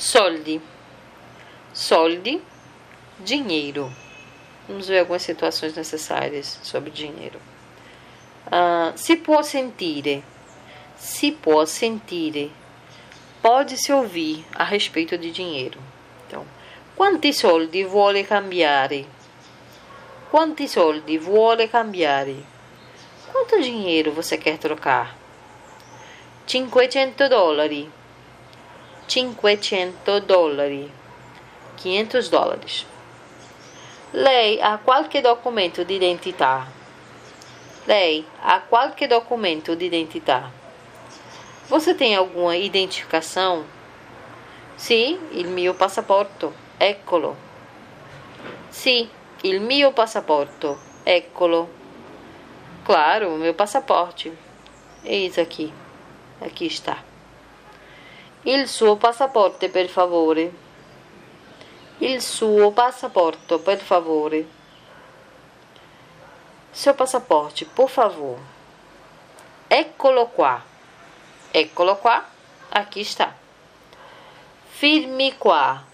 Soldi. Soldi, dinheiro. Vamos ver algumas situações necessárias sobre dinheiro. Uh, si può sentire. Si può sentire. Pode-se ouvir a respeito de dinheiro. Então, quanti soldi vuole cambiare? Quanti soldi vuole cambiare? Quanto dinheiro você quer trocar? 500 dollari. 500 dollari, 500 dólares. Lei ha qualche documento di identità. Lei ha qualche documento di identità. Você tem alguma identificação? Sì, il mio passaporto. Eccolo. Sì, il mio passaporto. Eccolo. Claro, o meu passaporte. Eis aqui. Aqui está. Il suo passaporto, per favore. Il suo passaporto, per favore. Seu passaporte, por favor. Eccolo qua. Eccolo qua. Aqui está. Firme qua.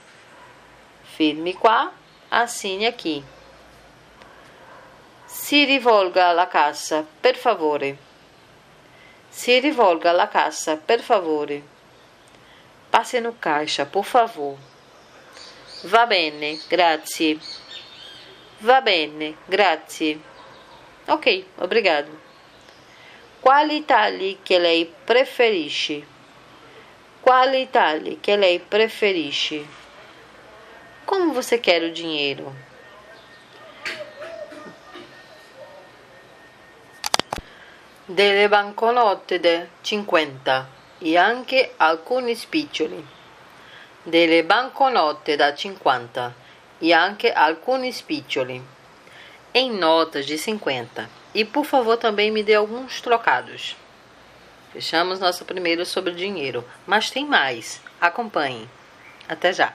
Firme qua. Assine aqui. Si rivolga alla cassa, per favore. Si rivolga alla cassa, per favore. Passe no caixa, por favor. Va bene, grazie. Va bene, grazie. Ok, obrigado. Quali tagli che lei preferisce? Quali tagli che lei preferisce? Como você quer o dinheiro? Delle banconote de 50 e anche alcuni spiccioli, delle banconote da 50 e anche alcuni spiccioli, em notas de 50. E por favor também me dê alguns trocados. Fechamos nosso primeiro sobre dinheiro, mas tem mais. Acompanhe. Até já.